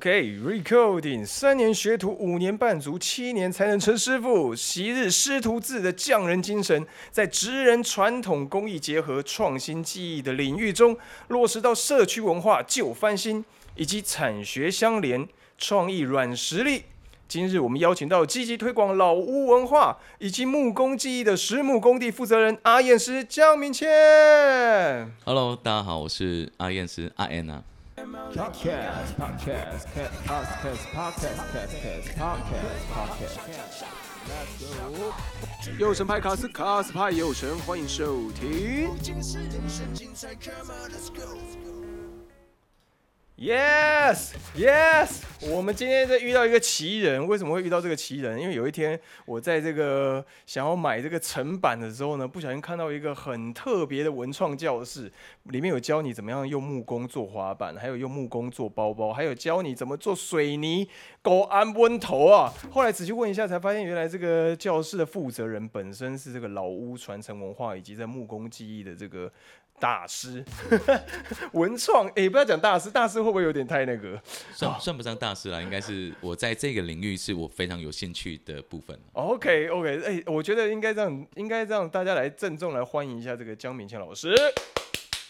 OK，recording，三年学徒，五年半足，七年才能成师傅。昔日师徒制的匠人精神，在职人传统工艺结合、创新技艺的领域中，落实到社区文化旧翻新以及产学相连、创意软实力。今日我们邀请到积极推广老屋文化以及木工技艺的实木工地负责人阿燕师江明谦。Hello，大家好，我是阿燕师阿 N 啊。Podcast, podcast, podcast, podcast, podcast, podcast. 右神派卡斯，卡斯派右神，欢迎收听。 Yes, yes，我们今天在遇到一个奇人，为什么会遇到这个奇人？因为有一天我在这个想要买这个层板的时候呢，不小心看到一个很特别的文创教室，里面有教你怎么样用木工做滑板，还有用木工做包包，还有教你怎么做水泥狗安温头啊。后来仔细问一下，才发现原来这个教室的负责人本身是这个老屋传承文化以及在木工技艺的这个大师，文创。哎，不要讲大师，大师会不会有点太那个算算不上大师啦，应该是我在这个领域是我非常有兴趣的部分。？OK OK，哎、我觉得应该让应该让大家来郑重来欢迎一下这个江明谦老师。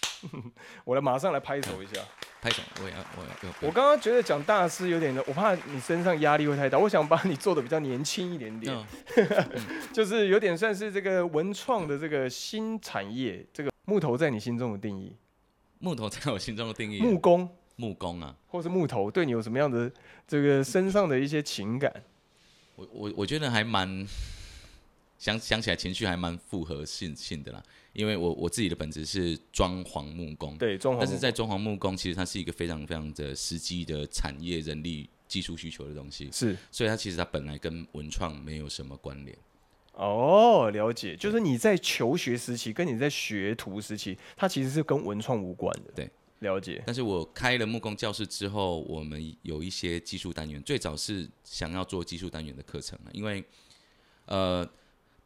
我来马上来拍手一下。拍手，我也要，我也要，我刚刚觉得讲大师有点的，我怕你身上压力会太大，我想把你做的比较年轻一点点，嗯，就是有点算是这个文创的这个新产业。这个木头在你心中的定义，木头在我心中的定义，木工？木工啊，或是木头对你有什么样的这个身上的一些情感？我我我觉得还蛮想想起来情绪还蛮复合性性的啦，因为我我自己的本职是装潢木工，对，装潢但是在装潢木工其实它是一个非常非常的实际的产业人力技术需求的东西，是。所以它其实它本来跟文创没有什么关联。哦，了解，就是你在求学时期跟你在学徒时期，它其实是跟文创无关的。对，了解。但是我开了木工教室之后，我们有一些技术单元，最早是想要做技术单元的课程啊，因为呃，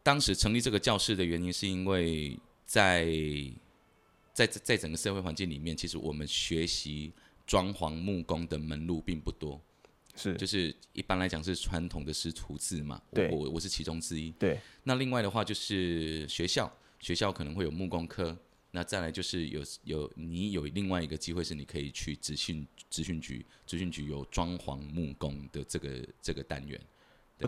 当时成立这个教室的原因，是因为在在在整个社会环境里面，其实我们学习装潢木工的门路并不多，是，就是一般来讲是传统的师徒制嘛，我对。我我是其中之一。对，那另外的话就是学校，学校可能会有木工科，那再来就是有有你有另外一个机会是你可以去职训职训局，职训局有装潢木工的这个这个单元。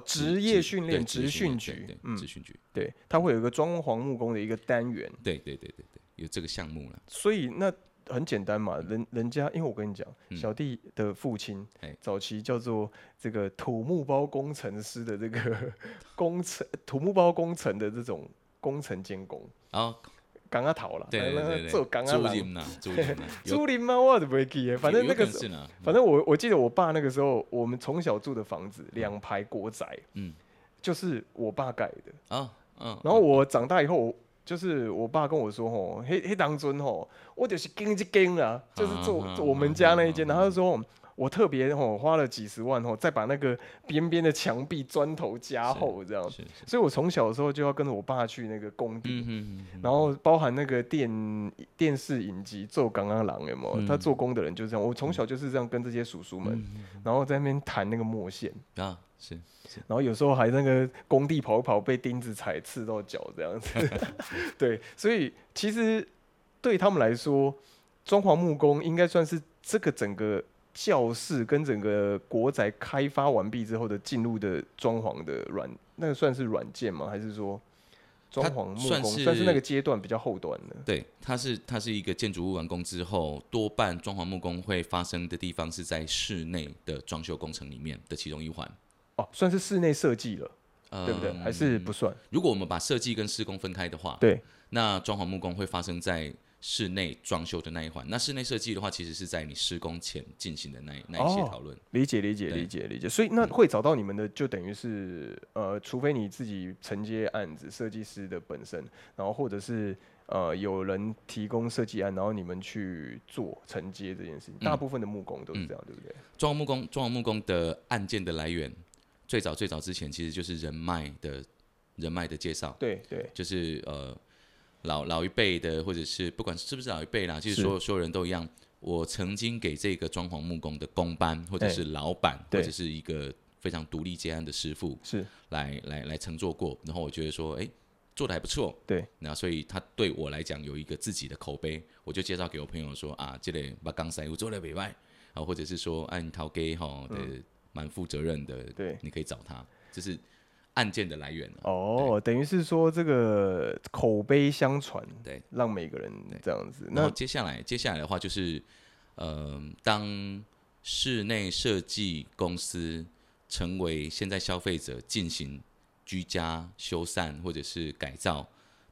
职业训练对职训局。对，嗯。职训局，对，它会有一个装潢木工的一个单元，对对对对对，有这个项目了。所以那很简单嘛，人人家因为我跟你讲，嗯。小弟的父亲哎。早期叫做这个土木包工程师的这个 工程土木包工程的这种工程监工，然后刚刚逃了，对对对对，做刚刚狼租赁呐，租赁呐，有朱林吗？我都不会记耶，反正那个反正我我记得我爸那个时候，我们从小住的房子两排国宅，嗯。就是我爸盖的。啊嗯，然后我长大以后，就是我爸跟我说吼，黑黑当尊吼，我就是跟一跟啊，就是做我们家那一间，嗯然后他就说。我特别哦花了几十万哦，再把那个边边的墙壁砖头加厚这样，是是，所以我从小的时候就要跟着我爸去那个工地，然后包含那个电电视影集做刚刚狼有没有？嗯。他做工的人就这样，我从小就是这样跟这些叔叔们，嗯然后在那边弹那个墨线，啊是。然后有时候还那个工地跑一跑被钉子踩刺到脚这样子，对，所以其实对他们来说，装潢木工应该算是这个整个教室跟整个国宅开发完毕之后的进入的装潢的软，那个算是软件吗？还是说装潢木工算是那个阶段比较后端的？对，它是它是一个建筑物完工之后，多半装潢木工会发生的地方是在室内的装修工程里面的其中一环，哦，算是室内设计了，呃对不对？还是不算？如果我们把设计跟施工分开的话，对，那装潢木工会发生在室内装修的那一环。那室内设计的话，其实是在你施工前进行的那那一些哦讨论。理解理解理解理解，所以那会找到你们的，就等于是呃，除非你自己承接案子，设计师的本身，然后或者是呃有人提供设计案，然后你们去做承接这件事情。大部分的木工都是这样，对不对？装潢木工，装潢木工的案件的来源，最早最早之前其实就是人脉的人脉的介绍，对对就是呃老老一辈的，或者是不管是不是老一辈啦，其实是。所有所有人都一样，我曾经给这个装潢木工的工班，或者哎是老板，对或者是一个非常独立接案的师傅是。来来来乘坐过，然后我觉得说，哎、做的还不错，对，那所以他对我来讲有一个自己的口碑，我就介绍给我朋友说啊，这类把钢塞我做了北外，啊，或者是说按陶给哈的蛮负责任的，嗯对。你可以找他，就是案件的来源啊哦，等于是说这个口碑相传，对，让每个人这样子。然后那接下来，接下来的话就是，呃，当室内设计公司成为现在消费者进行居家修缮或者是改造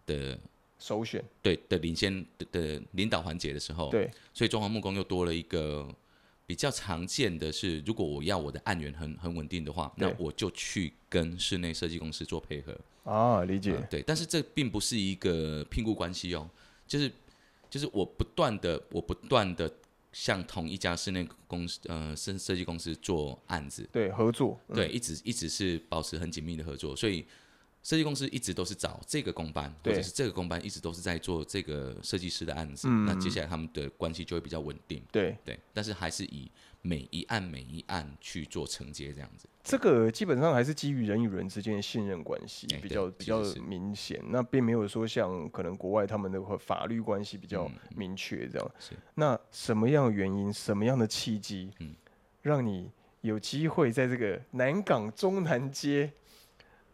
的首选，对的领先的的领导环节的时候，对，所以中华木工又多了一个比较常见的是，如果我要我的案源很很稳定的话，那我就去跟室内设计公司做配合。哦，理解，嗯对，但是这并不是一个聘雇关系哦，就是就是我不断的我不断的向同一家室内公司呃设设计公司做案子，对，合作，嗯。对，一直一直是保持很紧密的合作，所以设计公司一直都是找这个公班，或者是这个公班一直都是在做这个设计师的案子，嗯。那接下来他们的关系就会比较稳定，对，对，但是还是以每一案每一案去做承接这样子，这个基本上还是基于人与人之间的信任关系比较比较明显，那并没有说像可能国外他们的法律关系比较嗯。明确这样。是。那什么样的原因，什么样的契机，嗯。让你有机会在这个南港中南街，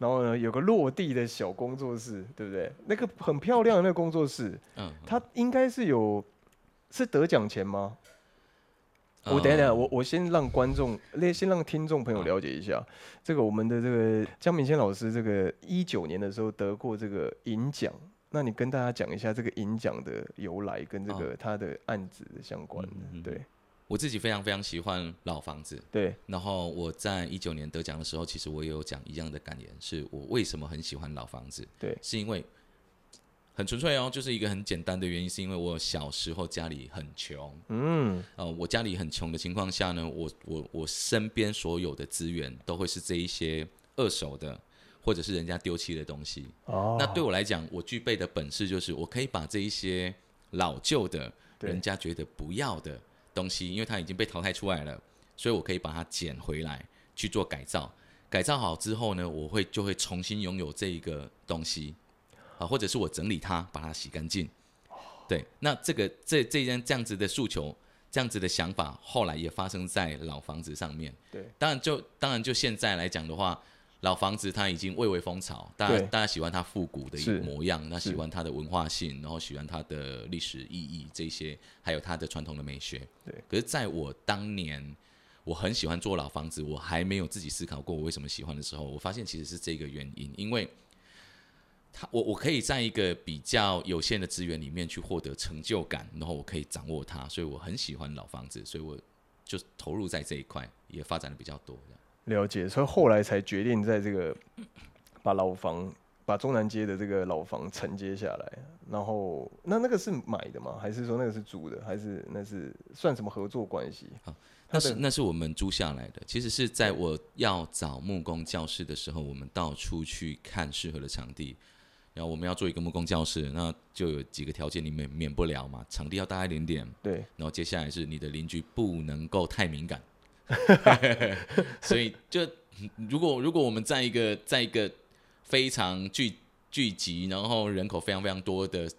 然后呢有个落地的小工作室，对不对？那个很漂亮的那个工作室，嗯，它应该是有是得奖钱吗？我等一下，呃我我先让观众，先先让听众朋友了解一下，这个我们的这个江明谦老师，这个一九年的时候得过这个银奖，那你跟大家讲一下这个银奖的由来跟这个他的案子的相关对我自己非常非常喜欢老房子，对。然后我在一九年得奖的时候，其实我也有讲一样的感言，是我为什么很喜欢老房子，对。是因为很纯粹哦，就是一个很简单的原因，是因为我小时候家里很穷，嗯。呃，我家里很穷的情况下呢，我我我身边所有的资源都会是这一些二手的。或者是人家丢弃的东西，哦，那对我来讲，我具备的本事就是我可以把这一些老旧的、人家觉得不要的东西，因为它已经被淘汰出来了，所以我可以把它捡回来去做改造。改造好之后呢，我会就会重新拥有这一个东西啊，或者是我整理它，把它洗干净。对，那这个这这件这样子的诉求，这样子的想法，后来也发生在老房子上面。对，当然就当然就现在来讲的话，老房子它已经蔚为风潮，大家大家喜欢它复古的一个模样，那喜欢它的文化性，然后喜欢它的历史意义这些，还有它的传统的美学。对，可是在我当年。我很喜欢做老房子，我还没有自己思考过我为什么喜欢的时候，我发现其实是这个原因，因为他我我可以在一个比较有限的资源里面去获得成就感，然后我可以掌握它，所以我很喜欢老房子，所以我就投入在这一块，也发展的比较多。这样了解，所以后来才决定在这个把老房。把中南街的这个老房承接下来，然后那那个是买的吗？还是说那个是租的？还是那是算什么合作关系？好那是那是我们租下来的。其实是在我要找木工教室的时候，我们到处去看适合的场地。然后我们要做一个木工教室，那就有几个条件，你免免不了嘛。场地要大一点点，对，然后接下来是你的邻居不能够太敏感，所以就如果如果我们在一个在一个非常聚聚集，然后人口非常非常多的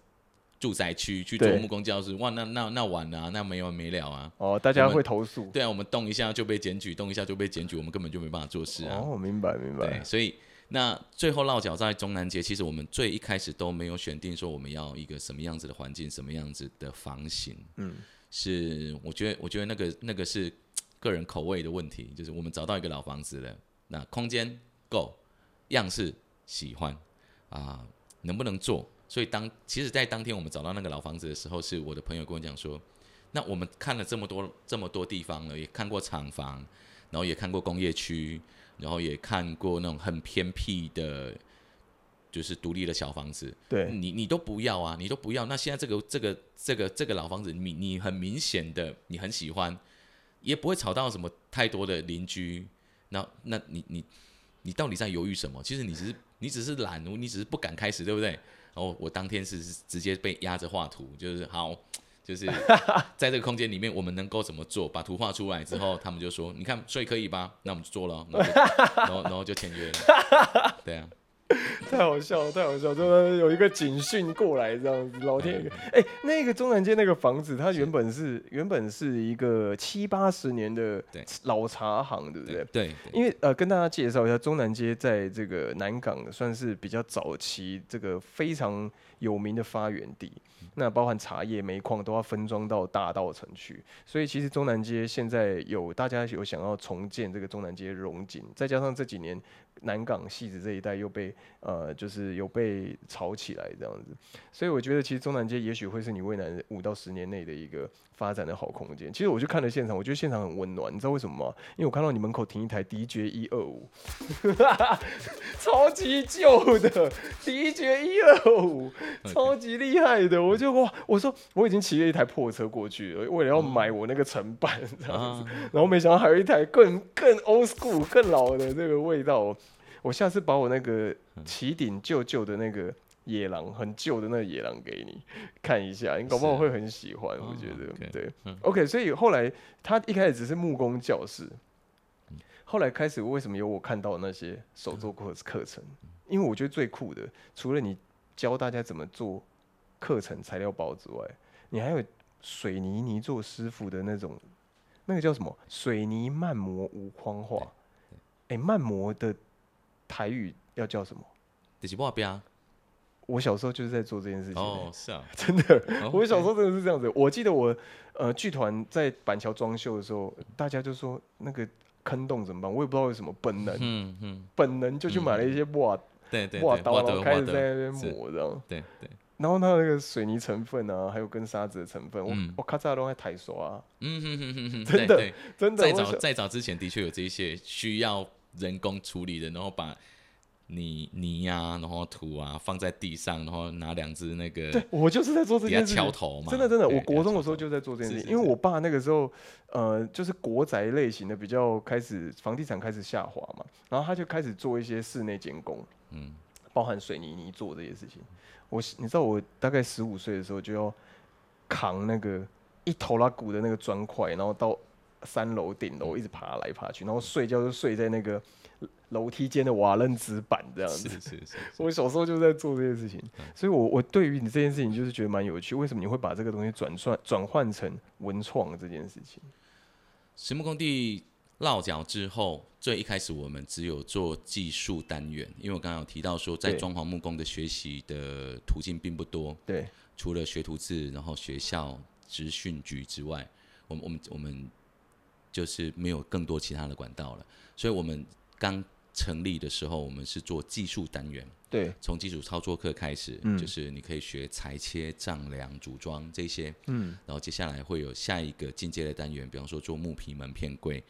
住宅区去做木工教室，哇，那那那完了啊、那没完没了啊！哦，大家会投诉。对啊，我们动一下就被检举，动一下就被检举，我们根本就没办法做事啊。哦，明白明白对，。所以那最后落脚在中南街，其实我们最一开始都没有选定说我们要一个什么样子的环境，什么样子的房型。嗯，是我觉得，我觉得那个那个是个人口味的问题，就是我们找到一个老房子了，那空间够，样式喜欢啊、能不能做？所以当其实，在当天我们找到那个老房子的时候，是我的朋友跟我讲说，那我们看了这么多这么多地方了，也看过厂房，然后也看过工业区，然后也看过那种很偏僻的，就是独立的小房子，对，你你都不要啊，你都不要。那现在这个这个这个这个老房子，你你很明显的你很喜欢，也不会吵到什么太多的邻居。那那你你你到底在犹豫什么？其实你只是你只是懒，你只是不敢开始，对不对？然后我当天是直接被压着画图，就是好，就是在这个空间里面，我们能够怎么做？把图画出来之后，他们就说：“你看，所以可以吧？那我们就做了，然后然后就签约了。”对啊，太好笑了，太好笑了，就是有一个警讯过来这样子，老天爷！哎、那个中南街那个房子，它原本是原本是一个七八十年的老茶行，对不对？对对因为呃，跟大家介绍一下，中南街在这个南港算是比较早期这个非常有名的发源地。那包含茶叶、煤矿都要分装到大道城去，所以其实中南街现在有大家有想要重建这个中南街荣景，再加上这几年南港戏子这一带又被呃就是有被炒起来这样子，所以我觉得其实中南街也许会是你未来五到十年内的一个发展的好空间。其实我去看了现场，我觉得现场很温暖，你知道为什么吗？因为我看到你门口停一台 DJ 一二五，超级旧的 DJ 一二五，超级厉害的。我就哇，我说我已经骑了一台破车过去了，为了要买我那个成板这样子，啊，然后没想到还有一台更更 old school 更老的这个味道。我下次把我那个起顶旧旧的那个野狼，很旧的那个野狼给你看一下，你搞不好会很喜欢。我哦觉得对嗯，OK。所以后来他一开始只是木工教室，后来开始为什么有我看到那些手作课课程？因为我觉得最酷的，除了你教大家怎么做课程材料包之外，你还有水泥泥做师傅的那种，那个叫什么？水泥慢磨无框画。哎、慢磨的台语要叫什么？就是我边我小时候就是在做这件事情、哦，是啊，真的，哦我小时候真的是这样子。我记得我呃剧团在板桥装修的时候，大家就说那个坑洞怎么办？我也不知道为什么，本能、嗯嗯，本能就去买了一些瓦对对对，瓦刀，我然后开始在那边是磨这样。对对，然后它那个水泥成分啊，还有跟沙子的成分，我、嗯我咔嚓都在抬刷、啊，嗯哼哼哼哼，真的真的。在早在早之前的确有这一些需要人工处理的，然后把泥泥呀、然后土啊放在地上，然后拿两只那个对我就是在做这件事情敲。头嘛，真的真的，我国中的时候就在做这件事因为我爸那个时候，呃，就是国宅类型的比较开始，房地产开始下滑嘛，然后他就开始做一些室内监工，嗯包含水泥泥做这些事情。我你知道我大概十五岁的时候就要扛那个一头拉骨的那个砖块，然后到三楼顶楼一直爬来爬去，然后睡觉就睡在那个楼梯间的瓦楞纸板这样子。是是是，我小时候就在做这件事情，嗯所以我我对于你这件事情就是觉得蛮有趣。为什么你会把这个东西转算转换成文创这件事情？石木工地落脚之后，最一开始我们只有做技术单元，因为我刚刚有提到说，在对装潢木工的学习的途径并不多，对，除了学徒制，然后学校、职训局之外，我们我们我们就是没有更多其他的管道了。所以我们刚成立的时候，我们是做技术单元，对，从基础操作课开始，嗯。就是你可以学裁切、丈量、组装这些，嗯，然后接下来会有下一个进阶的单元，比方说做木皮门片柜，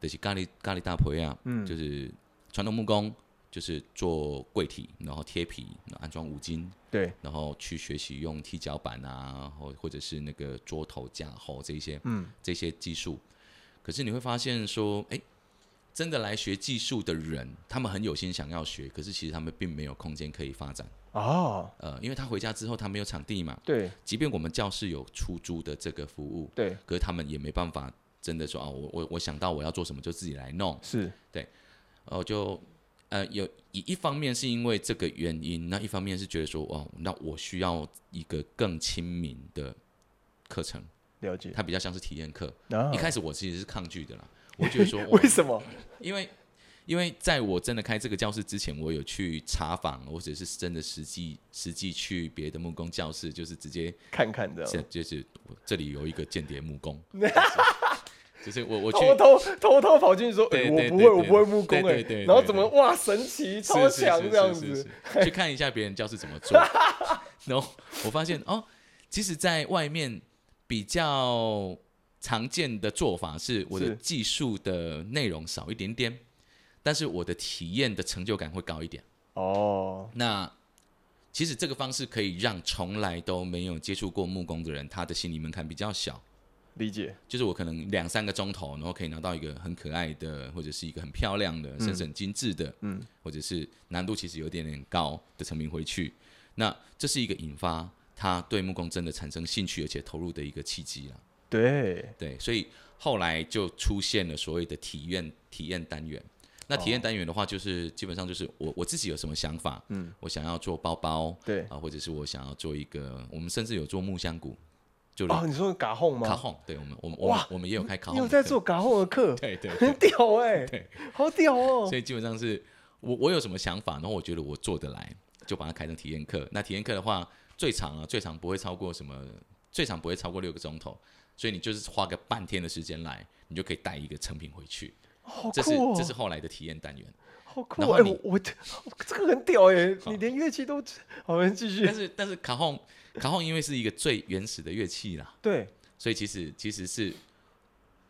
就是咖喱咖喱大婆呀，嗯。就是传统木工，就是做柜体，然后贴皮，然后安装五金，对，然后去学习用踢脚板啊，或或者是那个桌头架后这些嗯，这些技术。可是你会发现说，哎，真的来学技术的人，他们很有心想要学，可是其实他们并没有空间可以发展。哦，呃，因为他回家之后他没有场地嘛，对。即便我们教室有出租的这个服务，对。可是他们也没办法真的说啊，我我我想到我要做什么就自己来弄，是，然后就呃有一一方面是因为这个原因，那一方面是觉得说哦，那我需要一个更亲民的课程，了解。它比较像是体验课。啊。一开始我其实是抗拒的啦，我觉得说 为什么？因为因为在我真的开这个教室之前，我有去查访，或者是真的实际实际去别的木工教室，就是直接看看这这样，就是这里有一个间谍木工，就是我我去偷偷偷偷跑进去说，对哎，我不会，我不会木工哎。然后怎么哇，神奇，超强这样子，去看一下别人教室怎么做，然后我发现哦，其实在外面比较常见的做法是我的技术的内容少一点点，但是我的体验的成就感会高一点。哦，那其实这个方式可以让从来都没有接触过木工的人，他的心理门槛比较小。理解，就是我可能两三个钟头，然后可以拿到一个很可爱的，或者是一个很漂亮的，甚至很精致的，嗯，或者是难度其实有点点高的成品回去。那这是一个引发他对木工真的产生兴趣而且投入的一个契机了。对，对，所以后来就出现了所谓的体验体验单元。那体验单元的话，就是基本上就是我我自己有什么想法，嗯，我想要做包包，对啊，或者是我想要做一个，我们甚至有做木箱鼓，就哦，你说嘎哄吗？卡哄，对我们我们我们哇我们也有开卡你，有在做嘎哄的课？对对很，屌哎、对 好屌哦所！以基本上是我我有什么想法，然后我觉得我做得来，就把它开成体验课。那体验课的话，最长啊，最长不会超过什么，最长不会超过六个钟头，所以你就是花个半天的时间来，你就可以带一个成品回去。好这是酷哦！这是后来的体验单元。好酷哦！哎、我我这个很屌哎、好你连乐器都好，我们继续但。是但是卡洪卡洪因为是一个最原始的乐器啦，对，所以其实其实是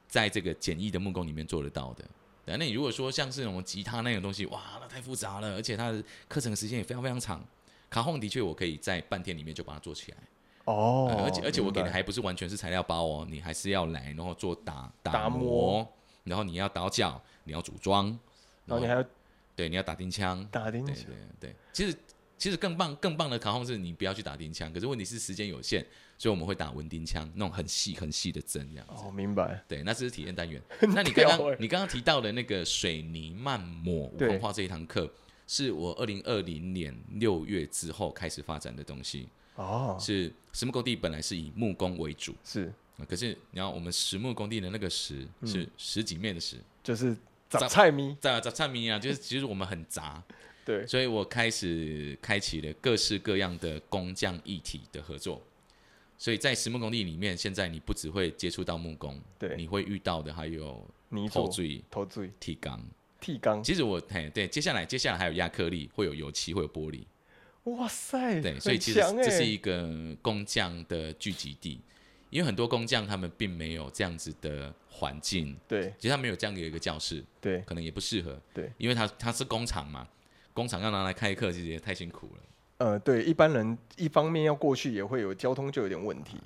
在这个简易的木工里面做得到的。那你如果说像是那种吉他那种东西，哇，那太复杂了，而且它的课程时间也非常非常长。卡轰的确，我可以在半天里面就把它做起来，哦，呃而且而且我给的还不是完全是材料包哦，你还是要来，然后做打打磨。磨，然后你要倒角，你要组装，然后你还要对你要打钉枪，对打钉枪。对对，其实其实更棒更棒的卡轰是你不要去打钉枪，可是问题是时间有限，所以我们会打文钉枪，那种很细很细的针这样子。哦，明白。对，那这是体验单元。那你刚刚你刚刚提到的那个水泥慢抹无对。缝化这一堂课，是我二零二零年六月之后开始发展的东西。哦，是实木工地本来是以木工为主，是啊可是你要我们实木工地的那个实嗯是十几面的实，就是杂杂菜咪，杂杂菜米啊，就是其实我们很杂，对，所以我开始开启了各式各样的工匠一体的合作。所以在实木工地里面，现在你不只会接触到木工，对你会遇到的还有泥做头锥、头锥、剃钢。剃钢，其实我嘿对，接下来接下来还有亚克力，会有油漆，会有玻璃，哇塞，对，所以其实这是一个工匠的聚集地，因为很多工匠他们并没有这样子的环境，对。其实他没有这样的一个教室，对。可能也不适合，对，因为他他是工厂嘛，工厂要拿来开课，其实也太辛苦了。呃，对，一般人一方面要过去也会有交通就有点问题，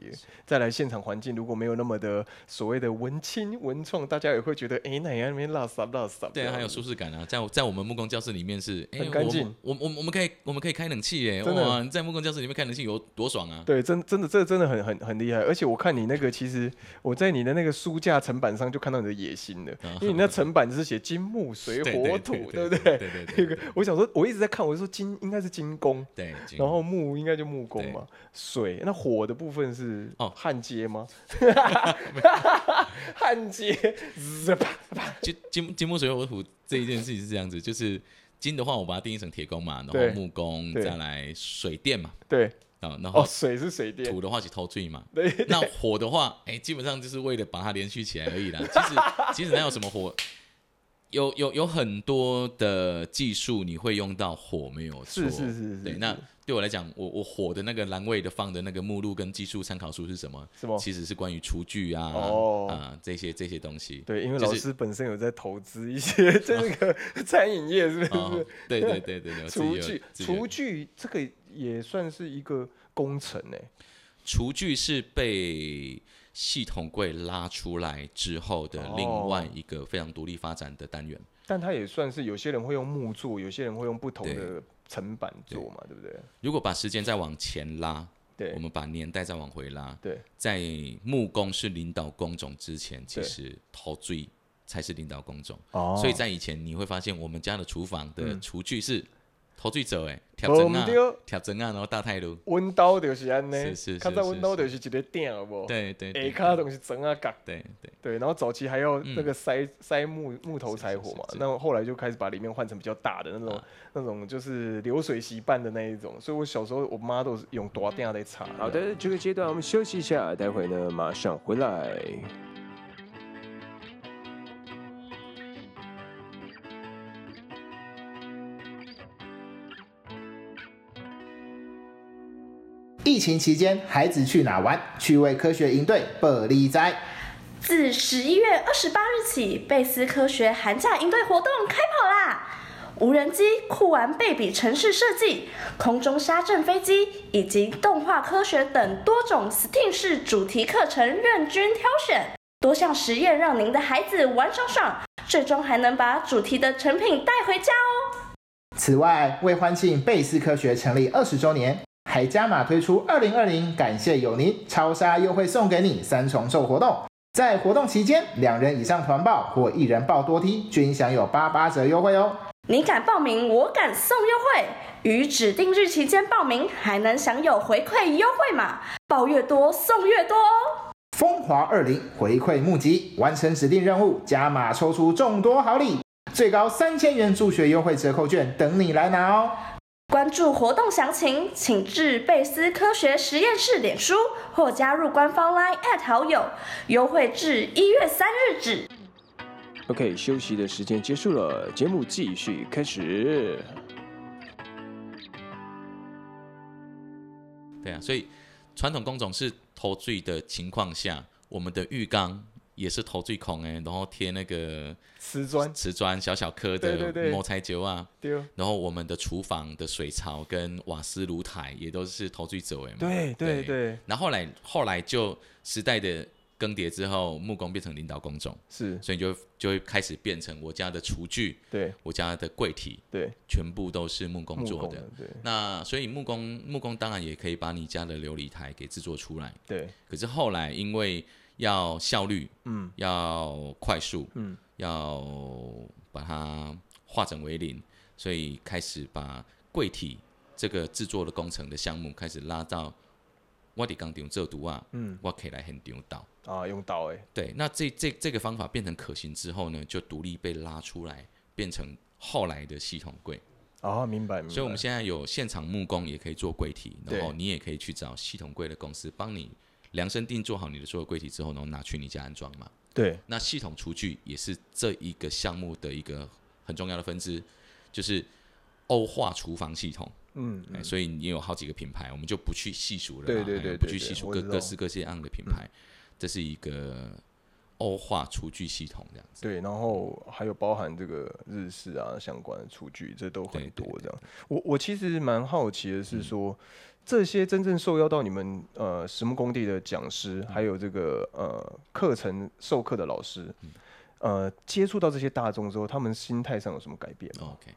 再来现场环境如果没有那么的所谓的文青文创，大家也会觉得哎，那也在那边拉撒拉撒，对啊，还有舒适感啊，在在我们木工教室里面是，很干净我我我们可以我们可以开冷气耶，哇，你在木工教室里面开冷气有多爽啊！对，真真的这真的很很很厉害，而且我看你那个，其实我在你的那个书架层板上就看到你的野心了，因为你那层板是写金木 水火土，对不对？对对 我想说，我一直在看，我就说金应该是金工，对，然后木应该就木工嘛，水那火的部分是哦。焊接吗？焊接，金金金木水火土这一件事情是这样子，就是金的话，我把它定义成铁工嘛，然对后木工，对再来水电嘛，对，啊，然哦，后水是水电，土的话是偷醉嘛，对，那火的话，哎、基本上就是为了把它连续起来而已啦。其实其实哪有什么火，有有有很多的技术你会用到火，没有错。是是是是，对，那对我来讲，我我火的那个栏位的放的那个目录跟技术参考书是什么？什么？其实是关于厨具啊，哦啊这些这些东西。对，因为就是老师本身有在投资一些 这个餐饮业，是不哦是？，对对对对对，厨具，厨具这个也算是一个工程哎。厨具是被系统柜拉出来之后的另外哦一个非常独立发展的单元。但它也算是有些人会用木做，有些人会用不同的层板做嘛，对。不对？如果把时间再往前拉，对。我们把年代再往回拉，对，在木工是领导工种之前，其对实陶醉才是领导工种。哦。所以在以前你会发现，我们家的厨房的嗯。厨具是陶锥走哎，调无针啊，毋对，调针啊，然后大太炉。温刀就是安尼，是是是较早是温刀就是一个顶，有无？对对对，下骹东西整啊角，对对对，然后早期还要嗯那个塞、塞木木头柴火嘛是是，是那后来就开始把里面换成比较大的那种、啊那种就是流水席办的那一种，所以我小时候我妈都是用大鼎在炒。好的，这个阶段我们休息一下，待会呢马上回来。疫情期间，孩子去哪玩？趣味科学营队不离哉。自十一月二十八日起，贝斯科学寒假营队活动开跑啦！无人机、酷玩贝比城市设计、空中沙阵飞机以及动画科学等多种 STEAM 式主题课程任君挑选，多项实验让您的孩子玩爽爽，最终还能把主题的成品带回家哦！此外，为欢庆贝斯科学成立二十周年，还加码推出二零二零感谢有您超杀优惠送给你三重奏活动。在活动期间，两人以上团报或一人报多梯均享有八八折优惠哦。你敢报名，我敢送优惠。于指定日期间报名，还能享有回馈优惠码，报越多送越多哦。风华二零回馈募集，完成指定任务，加码抽出众多好礼，最高三千元助学优惠折扣券等你来拿哦。关注活动详情，请至贝斯科学实验室脸书或加入官方 LINE 好友，优惠至一月三日止。OK，休息的时间结束了，节目继续开始。对啊，所以传统工种是投水的情况下，我们的浴缸也是投最孔哎，然后贴那个瓷砖。瓷砖小小颗的磨材球啊，丢，然后我们的厨房的水槽跟瓦斯炉台也都是投最走哎嘛。对对对，然后后来后来就时代的更迭之后，木工变成领导工种，是，所以就就会开始变成我家的厨具、对。我家的柜体对，全部都是木工做的。工的。，对。那所以木工木工当然也可以把你家的琉璃台给制作出来，对，可是后来因为要效率，嗯要快速，嗯，要把它化整为零，所以开始把柜体这个制作的工程的项目开始拉到我伫工厂做图啊，嗯我可以来现场导。啊，用刀诶，对，那这这这个方法变成可行之后呢，就独立被拉出来，变成后来的系统柜。哦，明白明白。所以我们现在有现场木工也可以做柜体，然后你也可以去找系统柜的公司帮你量身定做好你的所有柜体之后，然后拿去你家安装嘛。对那系统厨具也是这一个项目的一个很重要的分支，就是欧化厨房系统。嗯哎，所以你有好几个品牌，我们就不去细数了对，对对哎不去细数各各式各样的品牌，这是一个欧化厨具系统这样子。对，然后还有包含这个日式啊相关的厨具，这都很多这样。我我其实蛮好奇的是说，这些真正受邀到你们呃实木工地的讲师，还有这个呃课程授课的老师，呃接触到这些大众之后，他们心态上有什么改变吗？OK，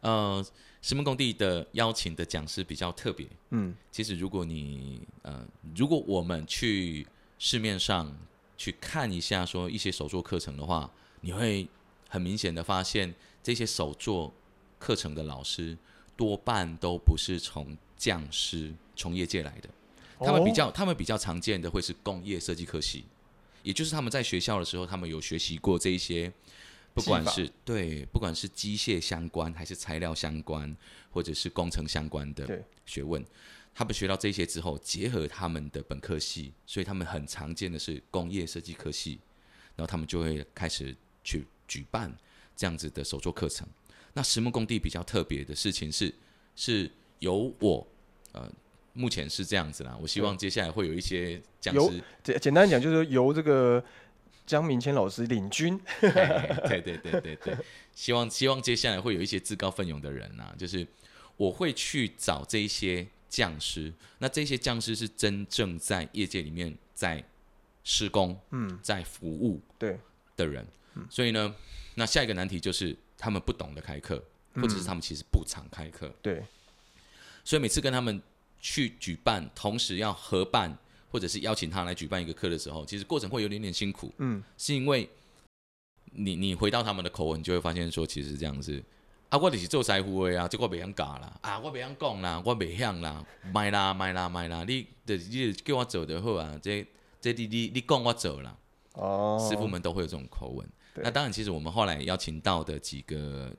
呃，石木工地的邀请的讲师比较特别。嗯，其实如果你呃，如果我们去市面上去看一下说一些手作课程的话，你会很明显的发现，这些手作课程的老师多半都不是从匠师从业界来的，他们比哦较他们比较常见的会是工业设计科系，也就是他们在学校的时候，他们有学习过这一些，不管是对，不管是机械相关，还是材料相关，或者是工程相关的学问，他们学到这些之后，结合他们的本科系，所以他们很常见的是工业设计科系，然后他们就会开始去举办这样子的手作课程。那石木工地比较特别的事情是，是由我呃，目前是这样子啦。我希望接下来会有一些讲师，简简单讲就是由这个江明谦老师领军。对对对对对，希望希望接下来会有一些自告奋勇的人啊，就是我会去找这一些匠师，那这些匠师是真正在业界里面在施工、嗯，在服务对，的人，所以呢，那下一个难题就是他们不懂得开课，或者是他们其实不常开课，对，所以每次跟他们去举办，同时要合办或者是邀请他来举办一个课的时候，其实过程会有点点辛苦，嗯，是因为你你回到他们的口吻，你就会发现说，其实是这样子。啊，我就是做师傅的啊，这我袂晓教啦，啊，我袂晓讲啦，我袂晓啦，卖啦卖啦卖啦，你就是你就叫我做就好啊，这这你你你讲我做啦，哦，师傅们都会有这种口吻。那当然，其实我们后来邀请到的几个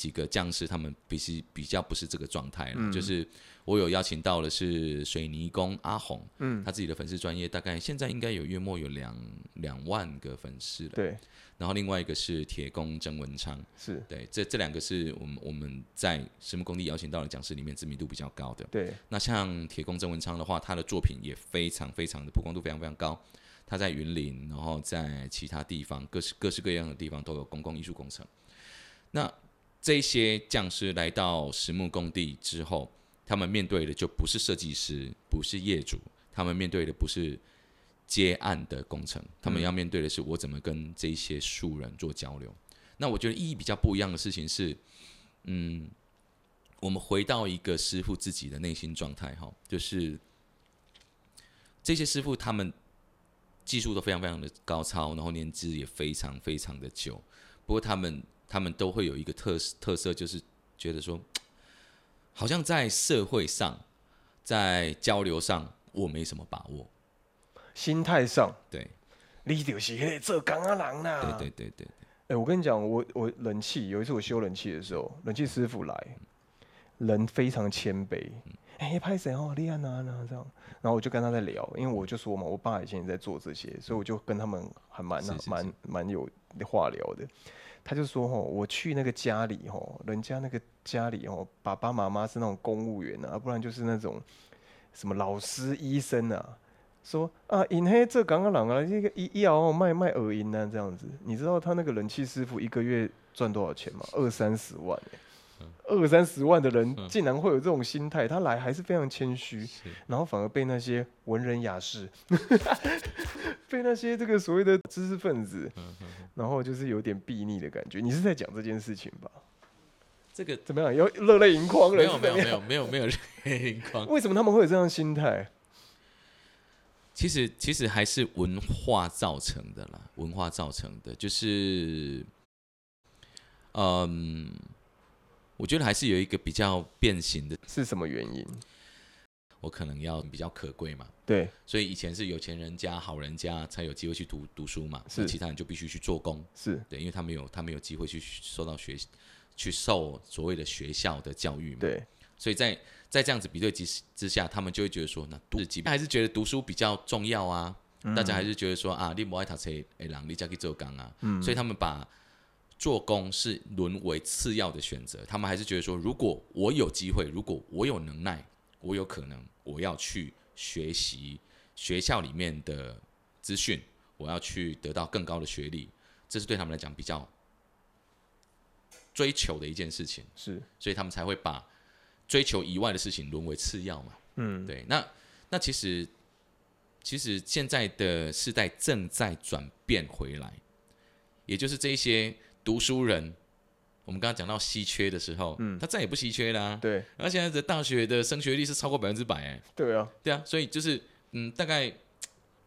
几个匠师，他们比是比较不是这个状态了。嗯就是我有邀请到的是水泥工阿红，嗯，他自己的粉丝专业大概现在应该有月末有两两万个粉丝了。对，然后另外一个是铁工曾文昌，是，对，这这两个是我们我们在石木工地邀请到的讲师里面知名度比较高的。对，那像铁工曾文昌的话，他的作品也非常非常的曝光度非常非常高。他在云林，然后在其他地方各式各式各样的地方都有公共艺术工程。那这些匠师来到实木工地之后，他们面对的就不是设计师，不是业主，他们面对的不是接案的工程，他们要面对的是我怎么跟这些素人做交流。那我觉得意义比较不一样的事情是，嗯，我们回到一个师傅自己的内心状态哈，就是这些师傅他们技术都非常非常的高超，然后年资也非常非常的久。不过他们他们都会有一个特特色，就是觉得说，好像在社会上，在交流上，我没什么把握。心态上，对你就是迄个做工啊人啦。对对对对，哎、我跟你讲，我我冷气有一次我修冷气的时候，冷气师傅来，人非常谦卑。哎、拍谁哦？厉害呢呢这样，然后我就跟他在聊，因为我就说嘛，我爸以前也在做这些，所以我就跟他们还蛮蛮蛮有话聊的。他就说哦，我去那个家里哦，人家那个家里哦，爸爸妈妈是那种公务员啊，不然就是那种什么老师、医生啊。说啊，因黑这刚刚人啊，这个医医疗哦卖卖耳音啊，这样子，你知道他那个冷气师傅一个月赚多少钱吗？二三十万、二三十万的人竟然会有这种心态，他来还是非常谦虚，然后反而被那些文人雅士，被那些这个所谓的知识分子，然后就是有点避逆的感觉。你是在讲这件事情吧？这个怎么样？要热泪盈眶了？没有没有没有没有没有热泪盈眶。为什么他们会有这样的心态？其实其实还是文化造成的啦，文化造成的，就是，嗯，我觉得还是有一个比较变形的，是什么原因？我可能要比较可贵嘛，对，所以以前是有钱人家、好人家才有机会去读读书嘛，是。那其他人就必须去做工，是，对，因为他们有他们有机会去受到学去受所谓的学校的教育嘛，对，所以在在这样子比对之之下，他们就会觉得说，那读即便还是觉得读书比较重要啊，大家还是觉得说啊，你不爱读册，哎，让你家去做工啊，所以他们把做工是沦为次要的选择，他们还是觉得说，如果我有机会，如果我有能耐，我有可能，我要去学习学校里面的资讯，我要去得到更高的学历，这是对他们来讲比较追求的一件事情。是，所以他们才会把追求以外的事情沦为次要嘛。嗯，对，那那其实其实现在的世代正在转变回来，也就是这一些读书人，我们刚刚讲到稀缺的时候，嗯，他再也不稀缺啦、对，然后现在的大学的升学率是超过百分之百，哎，对啊，对啊，所以就是嗯，大概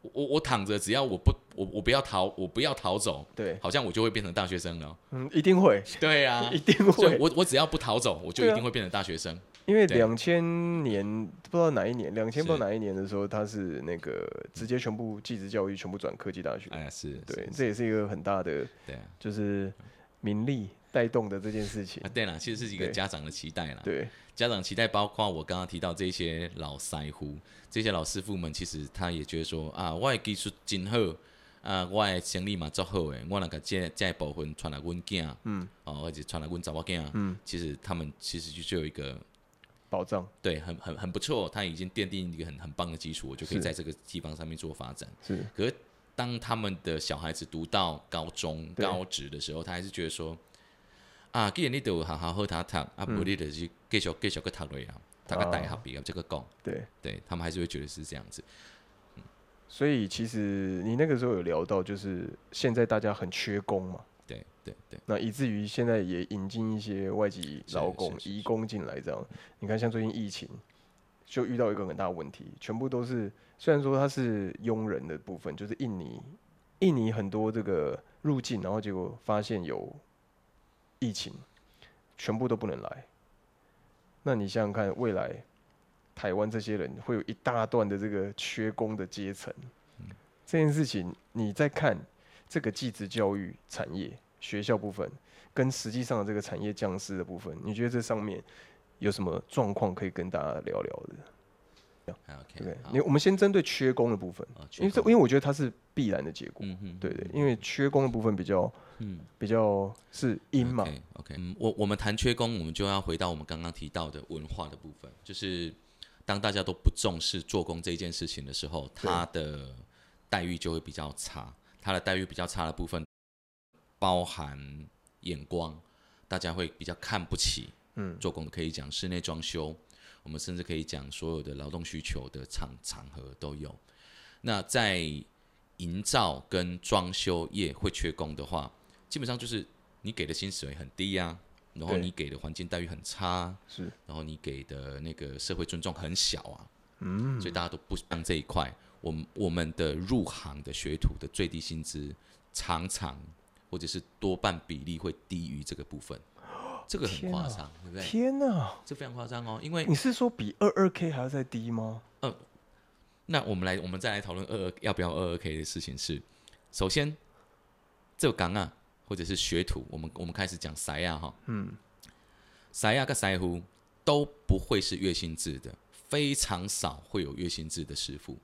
我我我躺着，只要我不我我不要逃，我不要逃走，对，好像我就会变成大学生了。嗯，一定会，对啊 一，定会，我我只要不逃走，我就一定会变成大学生。因为两千年不知道哪一年，两千不知道哪一年的时候，他是那个直接全部技职教育全部转科技大学，哎，是，对，是这也是一个很大的对啊，就是名利带动的这件事情。啊，，对了，其实是一个家长的期待啦。对，家长期待包括我刚刚提到这些老师傅，这些老师傅们，其实他也觉得说啊，我的技术真好，啊，我的生意嘛足好诶，我那个这这一部分传来阮囝，嗯，哦，或者传来阮查某囝，嗯，其实他们其实就就有一个保障。对，很很很不错，他已经奠定一个很很棒的基础，我就可以在这个地方上面做发展。是，可是当他们的小孩子读到高中、高职的时候，他还是觉得说，啊，既然你都有好好好他读，啊，不你就是继续继续去读落啊，读个大学毕业这个讲，对，对他们还是会觉得是这样子。所以其实你那个时候有聊到，就是现在大家很缺工嘛，对对对，那以至于现在也引进一些外籍劳工、移工进来，这样。你看，像最近疫情，就遇到一个很大的问题，全部都是虽然说它是佣人的部分，就是印尼，印尼很多这个入境，然后结果发现有疫情，全部都不能来。那你想想看，未来台湾这些人会有一大段的这个缺工的阶层，这件事情你再看这个技职教育产业学校部分，跟实际上的这个产业降师的部分，你觉得这上面有什么状况可以跟大家聊聊的？还 OK，你我们先针对缺工的部分，啊因为这因为我觉得它是必然的结果，嗯哼，对对，因为缺工的部分比较嗯。比较是阴嘛，OK 嗯，我我们谈缺工，我们就要回到我们刚刚提到的文化的部分，就是当大家都不重视做工这件事情的时候，他的待遇就会比较差。他的待遇比较差的部分，包含眼光，大家会比较看不起嗯，做工，可以讲室内装修，我们甚至可以讲所有的劳动需求的场场合都有。那在营造跟装修业会缺工的话，基本上就是你给的薪水很低呀、然后你给的环境待遇很差，是，然后你给的那个社会尊重很小啊，嗯，所以大家都不像这一块。我们我们的入行的学徒的最低薪资常常或者是多半比例会低于这个部分，这个很夸张，对不对？天哪，这非常夸张哦，因为你是说比二二 K 还要再低吗？那我们来，我们再来讨论二二要不要二二 K 的事情是，首先这个岗啊，或者是学徒，我们我们开始讲塞亚哈，嗯，塞亚跟塞乎都不会是月薪制的，非常少会有月薪制的师傅，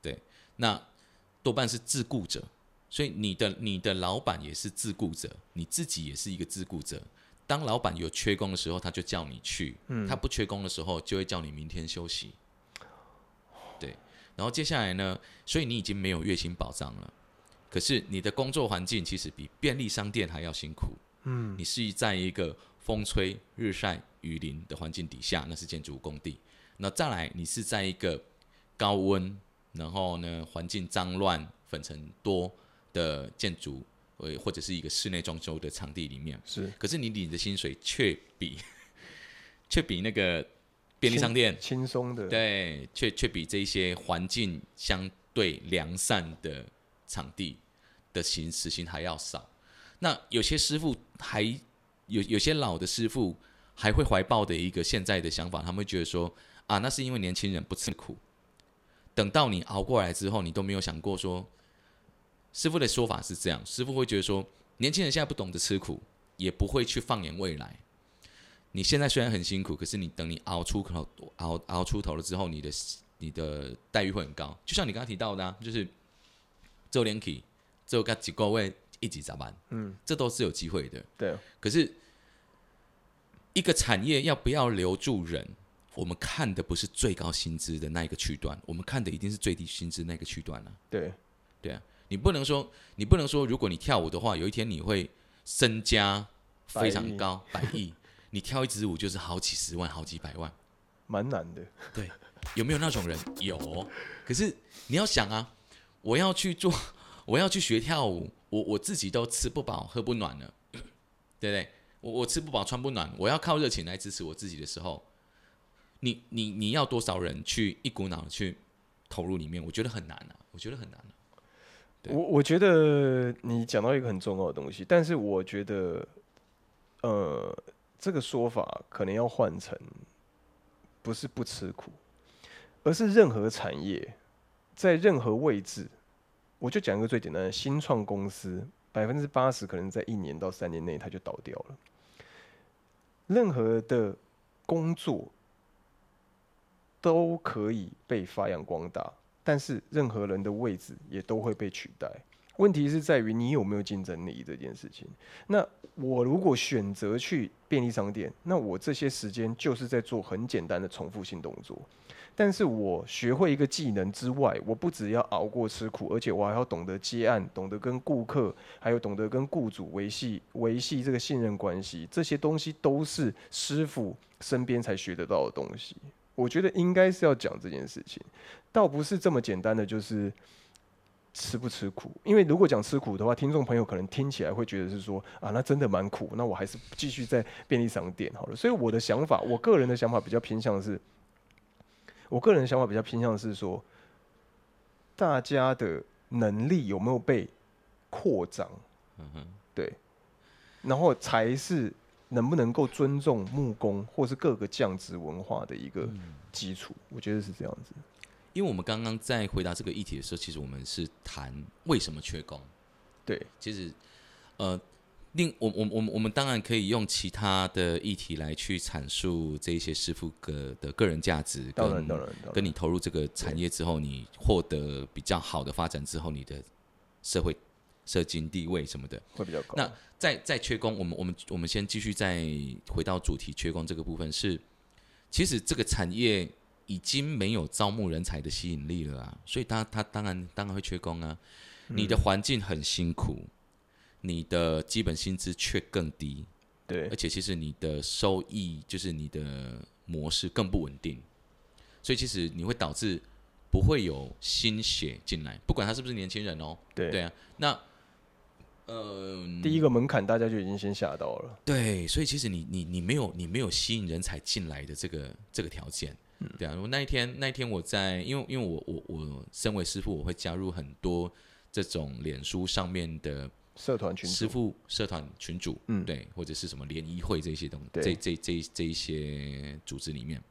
对，那多半是自雇者，所以你的你的老板也是自雇者，你自己也是一个自雇者。当老板有缺工的时候，他就叫你去；嗯他不缺工的时候，就会叫你明天休息。对，然后接下来呢，所以你已经没有月薪保障了。可是你的工作环境其实比便利商店还要辛苦。嗯，你是在一个风吹日晒雨淋的环境底下，那是建筑工地。那再来，你是在一个高温，然后呢环境脏乱、粉尘多的建筑，呃，或者是一个室内装修的场地里面。是可是你领的薪水却比 却比那个便利商店轻松的，，对，却却比这些环境相对良善的场地的薪时薪还要少。那有些师傅还有有些老的师傅还会怀抱的一个现在的想法，他们会觉得说啊，那是因为年轻人不吃苦。等到你熬过来之后，你都没有想过说，师傅的说法是这样，师傅会觉得说，年轻人现在不懂得吃苦，也不会去放眼未来。你现在虽然很辛苦，可是你等你熬出头、熬熬出头了之后，你的你的待遇会很高。就像你刚刚提到的、啊，就是周连起，只有个几个位一级咋办？嗯，这都是有机会的。对，可是一个产业要不要留住人，我们看的不是最高薪资的那一个区段，我们看的一定是最低薪资那个区段了、对，对啊，你不能说，你不能说，如果你跳舞的话，有一天你会身家非常高，百亿，你跳一支舞就是好几十万、好几百万，蛮难的，对。有没有那种人？有，可是你要想啊，我要去做，我要去学跳舞，我我自己都吃不饱、喝不暖了，对不对？我我吃不饱、穿不暖，我要靠热情来支持我自己的时候，你你你要多少人去一股脑去投入里面？我觉得很难啊，我觉得很难啊。我我觉得你讲到一个很重要的东西，但是我觉得，呃，这个说法可能要换成，不是不吃苦，而是任何产业在任何位置，我就讲一个最简单的，新创公司百分之八十可能在一年到三年内它就倒掉了。任何的工作都可以被发扬光大，但是任何人的位置也都会被取代。问题是在于你有没有竞争力这件事情。那我如果选择去便利商店，那我这些时间就是在做很简单的重复性动作。但是我学会一个技能之外，我不只要熬过吃苦，而且我还要懂得接案，懂得跟顾客，还有懂得跟雇主维系维系这个信任关系。这些东西都是师傅身边才学得到的东西。我觉得应该是要讲这件事情，倒不是这么简单的，就是吃不吃苦。因为如果讲吃苦的话，听众朋友可能听起来会觉得是说啊，那真的蛮苦，那我还是继续在便利商店好了。所以我的想法，我个人的想法比较偏向是，我个人的想法比较偏向是说，大家的能力有没有被扩张？嗯哼，对，然后才是能不能够尊重木工或是各个匠职文化的一个基础。我觉得是这样子。因为我们刚刚在回答这个议题的时候，其实我们是谈为什么缺工。对，其实，呃，另我我我们我们当然可以用其他的议题来去阐述这一些师傅个的个人价值，当然，跟当然，当然跟你投入这个产业之后，你获得比较好的发展之后，你的社会社经地位什么的。会比较高。那在在缺工，我们我们我们先继续再回到主题，缺工这个部分是，其实这个产业已经没有招募人才的吸引力了啊，所以他他当然当然会缺工啊。你的环境很辛苦，你的基本薪资却更低，对。而且其实你的收益就是你的模式更不稳定，所以其实你会导致不会有新血进来，不管他是不是年轻人哦。对。对啊，那呃，第一个门槛大家就已经先吓到了。对，所以其实你你你没有你没有吸引人才进来的这个这个条件，对啊。我那一天那一天我在，因为因为我我我身为师傅，我会加入很多这种脸书上面的社团群师，傅社团群主，嗯对，或者是什么联谊会这些东对这这这这一些组织里面，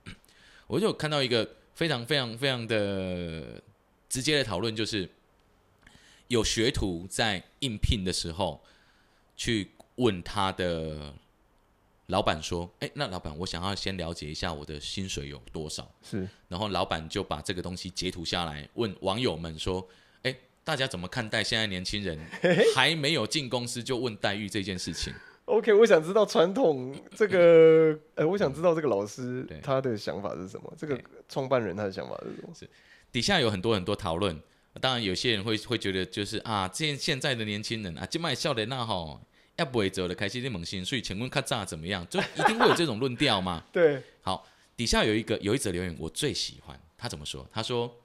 我就有看到一个非常非常非常的直接的讨论，就是有学徒在应聘的时候去问他的老板说：“哎，那老板，我想要先了解一下我的薪水有多少。”是。然后老板就把这个东西截图下来，问网友们说：“哎，大家怎么看待现在年轻人？还没有进公司就问待遇这件事情。OK，我想知道传统这个，呃，我想知道这个老师他的想法是什么，这个对创办人他的想法是什么？？”底下有很多很多讨论，当然有些人会会觉得就是啊，现现在的年轻人啊，今麦笑的那吼，要不会走的开始在猛薪水，请问看炸怎么样？就一定会有这种论调吗？对，好，底下有一个有一则留言我最喜欢，他怎么说？他说：“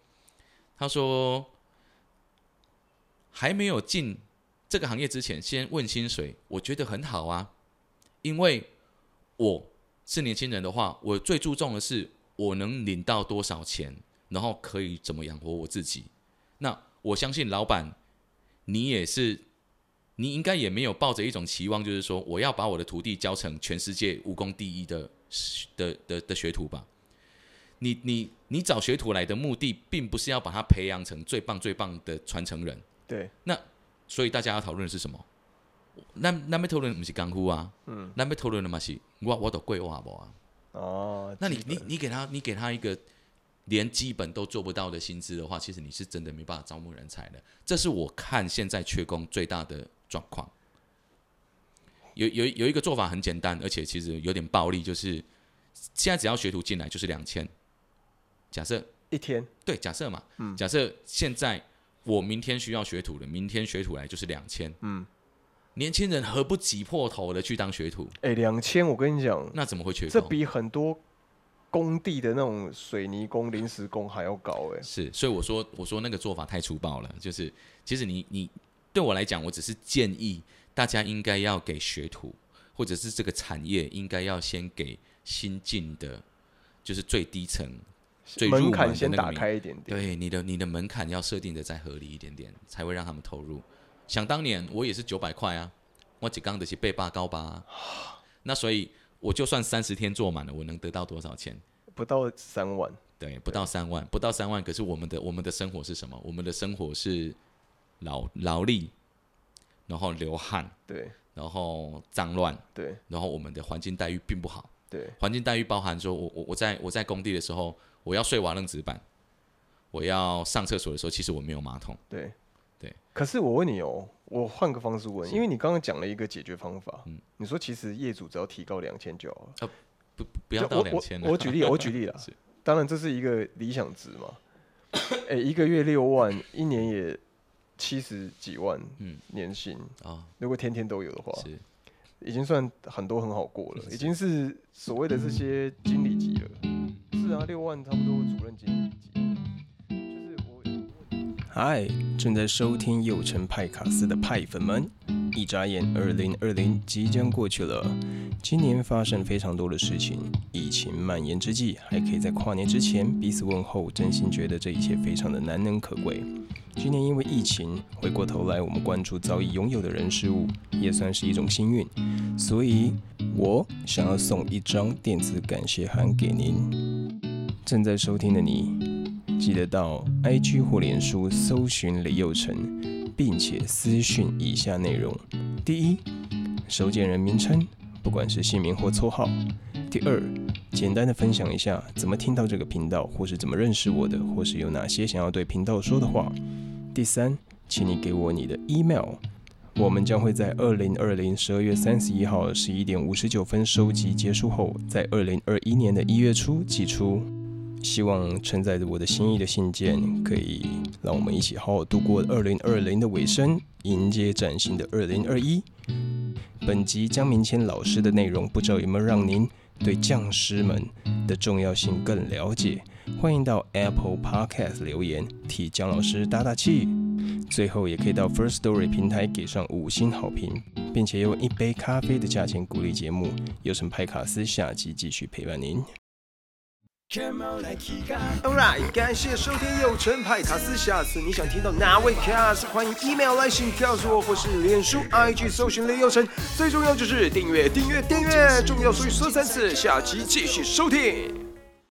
他说还没有进这个行业之前，先问薪水，我觉得很好啊，因为我是年轻人的话，我最注重的是我能领到多少钱，然后可以怎么养活我自己。那我相信老板，你也是。”你应该也没有抱着一种期望，就是说我要把我的徒弟教成全世界武功第一的的的的学徒吧。你你你找学徒来的目的，并不是要把他培养成最棒最棒的传承人。对，那所以大家要讨论的是什么？那那边讨论不是干呼啊，嗯，那边讨论的嘛是我我都贵话不啊？哦，那你你你给他你给他一个连基本都做不到的薪资的话，其实你是真的没办法招募人才的。这是我看现在缺工最大的状况。有有有一个做法很简单，而且其实有点暴力，就是现在只要学徒进来就是两千。假设一天，对，假设嘛，嗯假设现在我明天需要学徒了，明天学徒来就是两千，嗯，年轻人何不挤破头的去当学徒？哎，两千，我跟你讲，那怎么会缺？这比很多工地的那种水泥工、临时工还要高，哎，是，所以我说我说那个做法太粗暴了，就是其实你你对我来讲，我只是建议大家应该要给学徒，或者是这个产业应该要先给新进的，就是最低层最入门门槛先打开一点点，对你的你的门槛要设定的再合理一点点，才会让他们投入。想当年我也是九百块啊，我只刚的是背八高八、啊，那所以我就算三十天做满了，我能得到多少钱？不到三万，对，不到三万，不到三万。可是我们的我们的生活是什么？我们的生活是劳劳力，然后流汗，对然后脏乱，对然后我们的环境待遇并不好。对，环境待遇包含说我我我在我在工地的时候，我要睡瓦楞纸板，我要上厕所的时候，其实我没有马桶。对对。可是我问你哦，我换个方式问，因为你刚刚讲了一个解决方法，嗯你说其实业主只要提高两千就好了，不不不要到两千我我举例，我举例啦 是，当然这是一个理想值嘛，哎、一个月六万，一年也七十几万嗯年薪，哦，如果天天都有的话，是已经算很多很好过了，已经是所谓的这些经理级了。是啊，六万差不多主任经理级。嗨，正在收听幼成派卡斯的派粉们，一眨眼，二零二零即将过去了。今年发生非常多的事情，疫情蔓延之际，还可以在跨年之前彼此问候，真心觉得这一切非常的难能可贵。今年因为疫情，回过头来我们关注早已拥有的人事物，也算是一种幸运。所以，我想要送一张电子感谢函给您。正在收听的你，记得到 IG 或脸书搜寻李佑成，并且私讯以下内容：第一，收件人名称，不管是姓名或绰号；第二，简单的分享一下怎么听到这个频道，或是怎么认识我的，或是有哪些想要对频道说的话。第三，请你给我你的 email，我们将会在二零二零十二月三十一号十一点五十九分收集结束后，在二零二一年的一月初寄出。希望承载着我的心意的信件，可以让我们一起好好度过二零二零的尾声，迎接崭新的二零二一。本集江明谦老师的内容，不知道有没有让您对匠师们的重要性更了解？欢迎到 Apple Podcast 留言，替江老师打打气。最后也可以到 First Story 平台给上五星好评，并且用一杯咖啡的价钱鼓励节目。有神派卡斯下集继续陪伴您。Alright，感谢收听有城派卡斯。下次你想听到哪位卡斯？欢迎 email 来信告诉我，或是脸书 IG 搜寻雷有成。最重要就是订阅，订阅，订阅，重要所以说三次。下期继续收听。